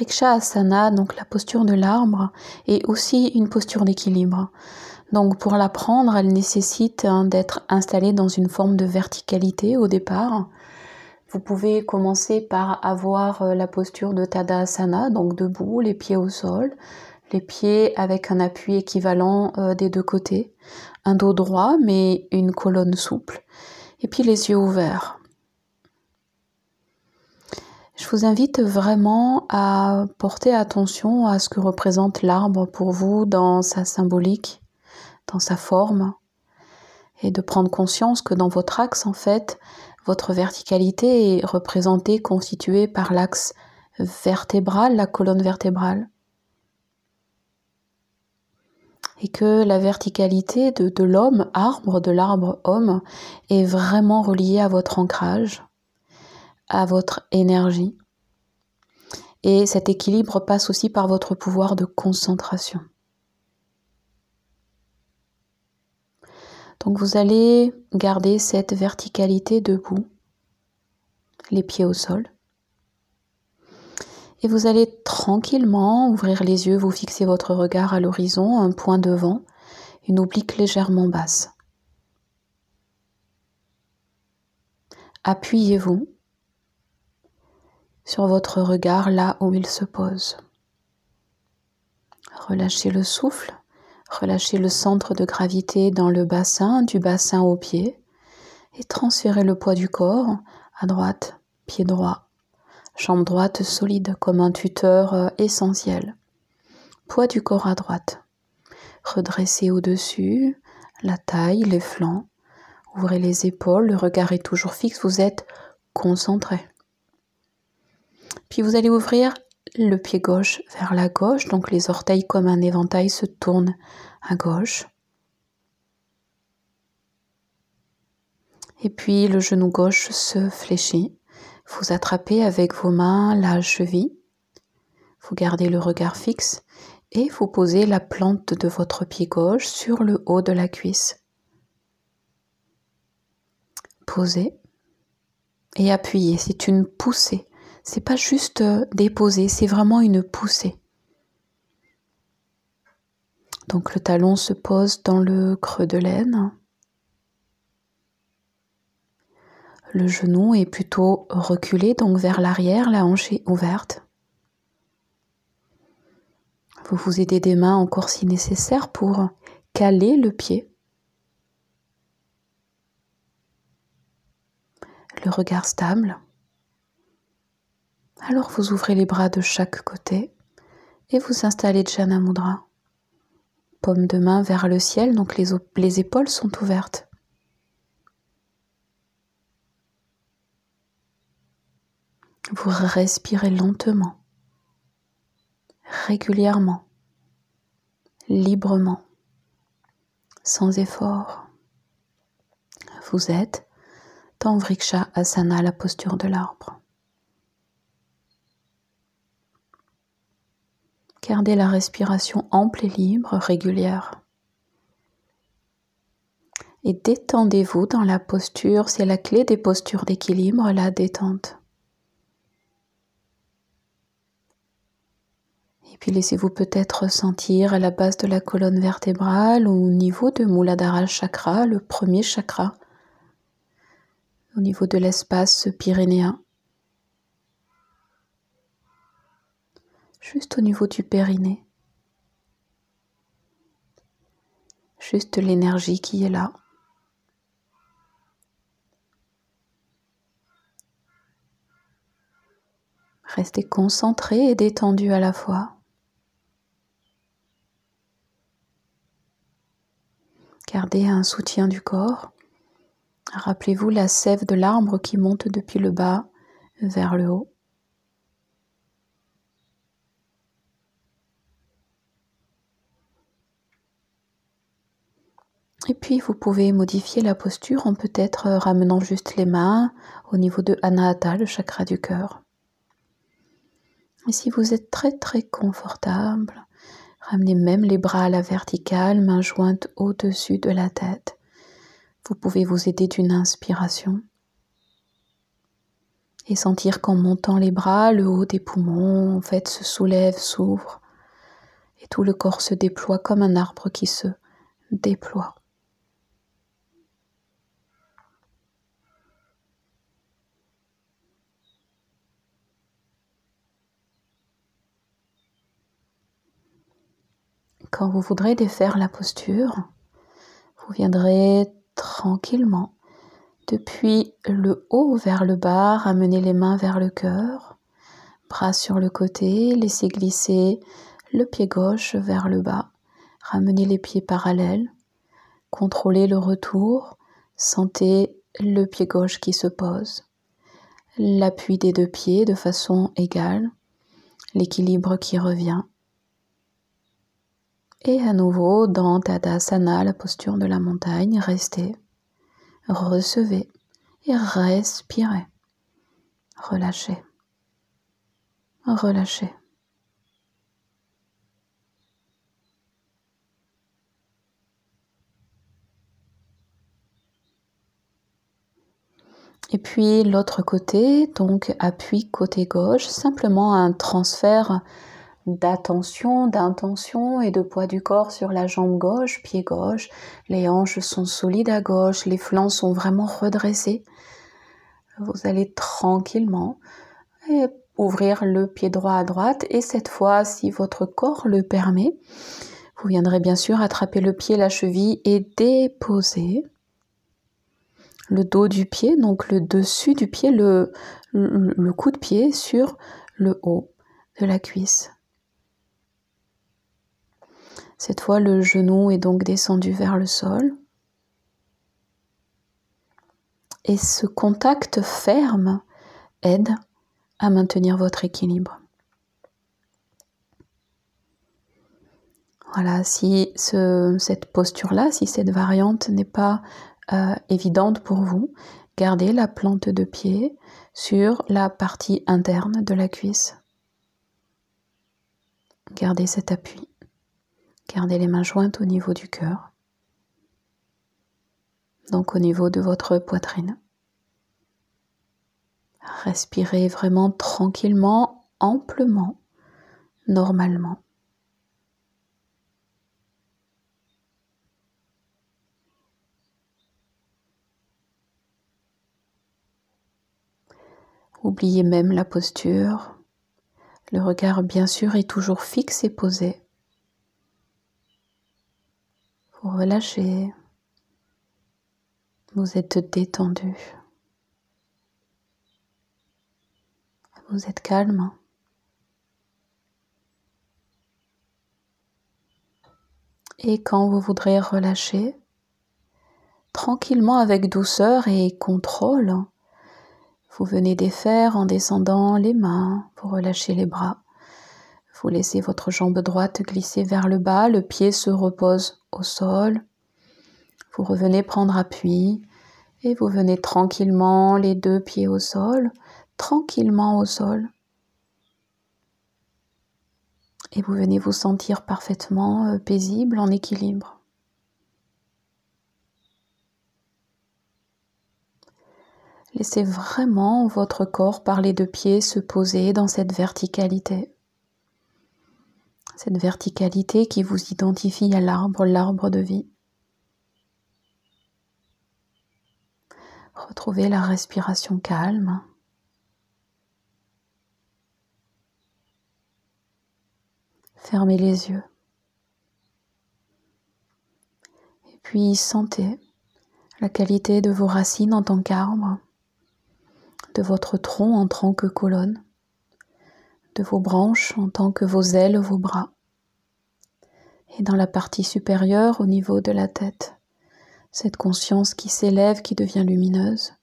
Vriksha Asana, donc la posture de l'arbre, est aussi une posture d'équilibre. Donc pour l'apprendre, elle nécessite hein, d'être installée dans une forme de verticalité au départ. Vous pouvez commencer par avoir euh, la posture de Tadasana, donc debout, les pieds au sol, les pieds avec un appui équivalent euh, des deux côtés, un dos droit mais une colonne souple, et puis les yeux ouverts. Je vous invite vraiment à porter attention à ce que représente l'arbre pour vous dans sa symbolique, dans sa forme, et de prendre conscience que dans votre axe, en fait, votre verticalité est représentée, constituée par l'axe vertébral, la colonne vertébrale. Et que la verticalité de, de l'homme arbre, de l'arbre homme, est vraiment reliée à votre ancrage, à votre énergie. Et cet équilibre passe aussi par votre pouvoir de concentration. Donc vous allez garder cette verticalité debout, les pieds au sol. Et vous allez tranquillement ouvrir les yeux, vous fixez votre regard à l'horizon, un point devant, une oblique légèrement basse. Appuyez-vous sur votre regard là où il se pose. Relâchez le souffle Relâchez le centre de gravité dans le bassin, du bassin au pied, et transférez le poids du corps à droite, pied droit, jambe droite solide comme un tuteur euh, essentiel. Poids du corps à droite. Redressez au-dessus, la taille, les flancs. Ouvrez les épaules, le regard est toujours fixe, vous êtes concentré. Puis vous allez ouvrir le pied gauche vers la gauche, donc les orteils comme un éventail se tournent à gauche. Et puis le genou gauche se fléchit. Vous attrapez avec vos mains la cheville. Vous gardez le regard fixe et vous posez la plante de votre pied gauche sur le haut de la cuisse. Posez et appuyez. C'est une poussée c'est pas juste euh, déposer, c'est vraiment une poussée. Donc le talon se pose dans le creux de l'aine. Le genou est plutôt reculé, donc vers l'arrière, la hanche est ouverte. Vous vous aidez des mains encore si nécessaire pour caler le pied. Le regard stable. Alors vous ouvrez les bras de chaque côté et vous installez Jana Mudra. Paume de main vers le ciel, donc les, les épaules sont ouvertes. Vous respirez lentement, régulièrement, librement, sans effort. Vous êtes dans Vriksha Asana, la posture de l'arbre. Gardez la respiration ample et libre, régulière. Et détendez-vous dans la posture, c'est la clé des postures d'équilibre, la détente. Et puis laissez-vous peut-être sentir à la base de la colonne vertébrale ou au niveau de Muladhara chakra, le premier chakra, au niveau de l'espace pyrénéen. Juste au niveau du périnée. Juste l'énergie qui est là. Restez concentré et détendu à la fois. Gardez un soutien du corps. Rappelez-vous la sève de l'arbre qui monte depuis le bas vers le haut. Et puis vous pouvez modifier la posture en peut-être euh, ramenant juste les mains au niveau de Anahata, le chakra du cœur. Et si vous êtes très très confortable, ramenez même les bras à la verticale, mains jointes au-dessus de la tête. Vous pouvez vous aider d'une inspiration. Et sentir qu'en montant les bras, le haut des poumons en fait se soulève, s'ouvre et tout le corps se déploie comme un arbre qui se déploie. Quand vous voudrez défaire la posture, vous viendrez tranquillement depuis le haut vers le bas, ramener les mains vers le cœur, bras sur le côté, laissez glisser le pied gauche vers le bas, ramenez les pieds parallèles, contrôlez le retour, sentez le pied gauche qui se pose, l'appui des deux pieds de façon égale, l'équilibre qui revient. Et à nouveau, dans Tadasana, la posture de la montagne, restez, recevez et respirez. Relâchez. Relâchez. Et puis l'autre côté, donc appui côté gauche, simplement un transfert d'attention, d'intention et de poids du corps sur la jambe gauche, pied gauche. Les hanches sont solides à gauche, les flancs sont vraiment redressés. Vous allez tranquillement ouvrir le pied droit à droite et cette fois, si votre corps le permet, vous viendrez bien sûr attraper le pied, la cheville et déposer le dos du pied, donc le dessus du pied, le, le, coup de pied sur le haut de la cuisse. Cette fois, le genou est donc descendu vers le sol. Et ce contact ferme aide à maintenir votre équilibre. Voilà, si cette posture-là, si cette variante n'est pas euh, évidente pour vous, gardez la plante de pied sur la partie interne de la cuisse. Gardez cet appui. Gardez les mains jointes au niveau du cœur, donc au niveau de votre poitrine. Respirez vraiment tranquillement, amplement, normalement. Oubliez même la posture. Le regard, bien sûr, est toujours fixe et posé. Vous êtes détendu. Vous êtes calme. Et quand vous voudrez relâcher, tranquillement avec douceur et contrôle, vous venez défaire en descendant les mains, vous relâchez les bras. Vous laissez votre jambe droite glisser vers le bas, le pied se repose au sol. Vous revenez prendre appui et vous venez tranquillement les deux pieds au sol, tranquillement au sol. Et vous venez vous sentir parfaitement euh, paisible, en équilibre. Laissez vraiment votre corps par les deux pieds se poser dans cette verticalité. Cette verticalité qui vous identifie à l'arbre, l'arbre de vie. Retrouvez la respiration calme. Fermez les yeux. Et puis sentez la qualité de vos racines en tant qu'arbre de votre tronc en tant que colonne, vos branches en tant que vos ailes, vos bras, et dans la partie supérieure au niveau de la tête, cette conscience qui s'élève, qui devient lumineuse.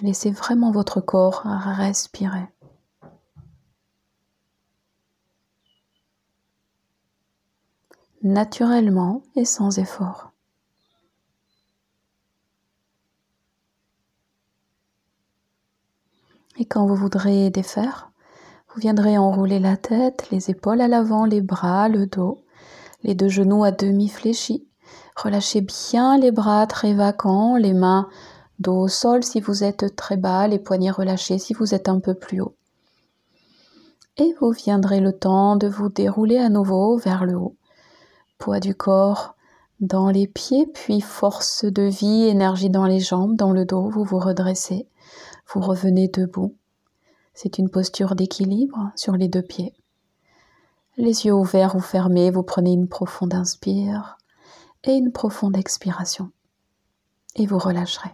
Laissez vraiment votre corps respirer. naturellement et sans effort. Et quand vous voudrez défaire, vous viendrez enrouler la tête, les épaules à l'avant, les bras, le dos, les deux genoux à demi fléchis. Relâchez bien les bras très vacants, les mains dos au sol si vous êtes très bas, les poignets relâchés si vous êtes un peu plus haut. Et vous viendrez le temps de vous dérouler à nouveau vers le haut. Poids du corps dans les pieds, puis force de vie, énergie dans les jambes, dans le dos, vous vous redressez, vous revenez debout. C'est une posture d'équilibre sur les deux pieds. Les yeux ouverts ou fermés, vous prenez une profonde inspire et une profonde expiration. Et vous relâcherez.